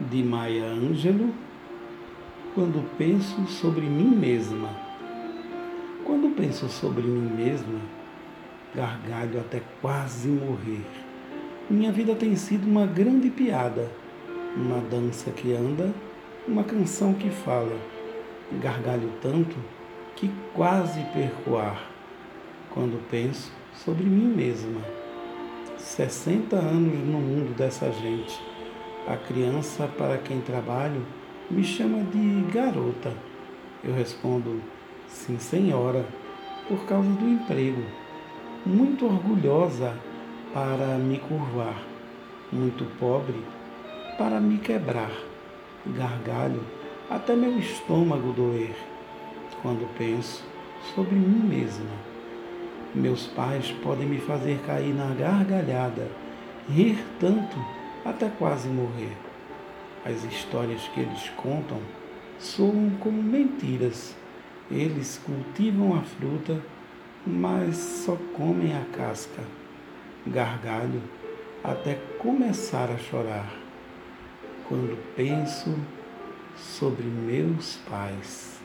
de Maya Angelou, quando penso sobre mim mesma. Quando penso sobre mim mesma, gargalho até quase morrer. Minha vida tem sido uma grande piada, uma dança que anda, uma canção que fala. Gargalho tanto que quase perco ar quando penso sobre mim mesma. 60 anos no mundo dessa gente a criança para quem trabalho me chama de garota. Eu respondo, sim, senhora, por causa do emprego. Muito orgulhosa para me curvar, muito pobre para me quebrar. Gargalho até meu estômago doer quando penso sobre mim mesma. Meus pais podem me fazer cair na gargalhada, rir tanto até quase morrer. As histórias que eles contam soam como mentiras. Eles cultivam a fruta, mas só comem a casca. Gargalho até começar a chorar quando penso sobre meus pais.